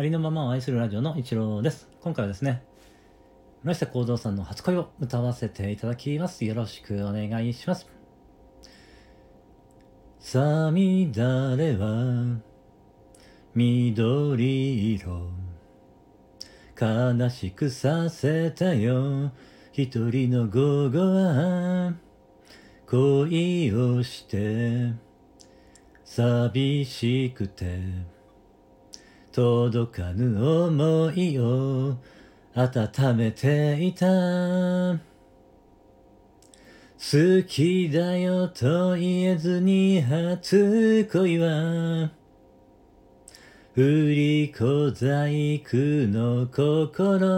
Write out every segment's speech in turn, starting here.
ありのままを愛するラジオの一郎です。今回はですね、村下幸三さんの初恋を歌わせていただきます。よろしくお願いします。さみだれは緑色悲しくさせたよ一人の午後は恋をして寂しくて届かぬ思いを温めていた。好きだよと言えずに初恋は振り小細工の心。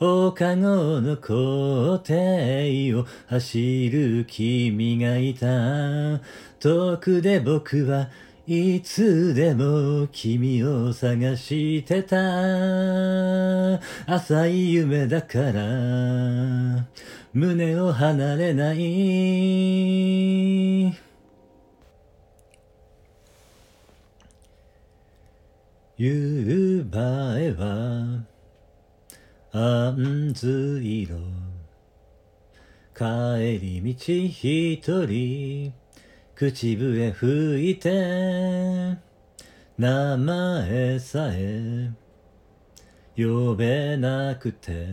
おかごの校庭を走る君がいた。遠くで僕はいつでも君を探してた。浅い夢だから。胸を離れない。夕映えはあんず色帰り道一人。口笛吹いて名前さえ呼べなくて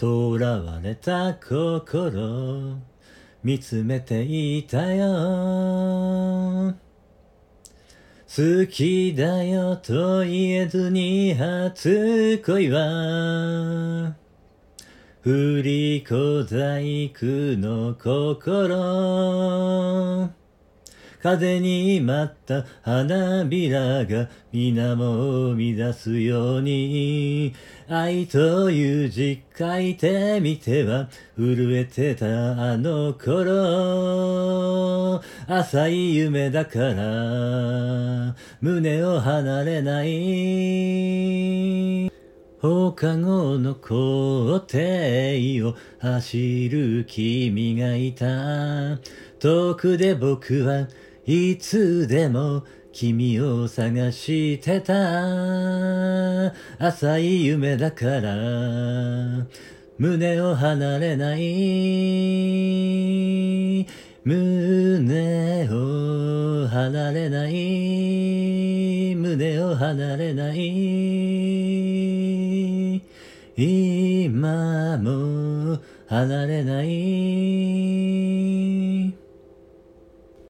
囚われた心見つめていたよ。好きだよと言えずに初恋は振り小細工の心。風に舞った花びらが水面を乱すように。愛という字書いてみては震えてたあの頃。浅い夢だから胸を離れない。放課後の校庭を走る君がいた。遠くで僕はいつでも君を探してた。浅い夢だから。胸を離れない。胸を離れない。胸を離れない。今も離れない。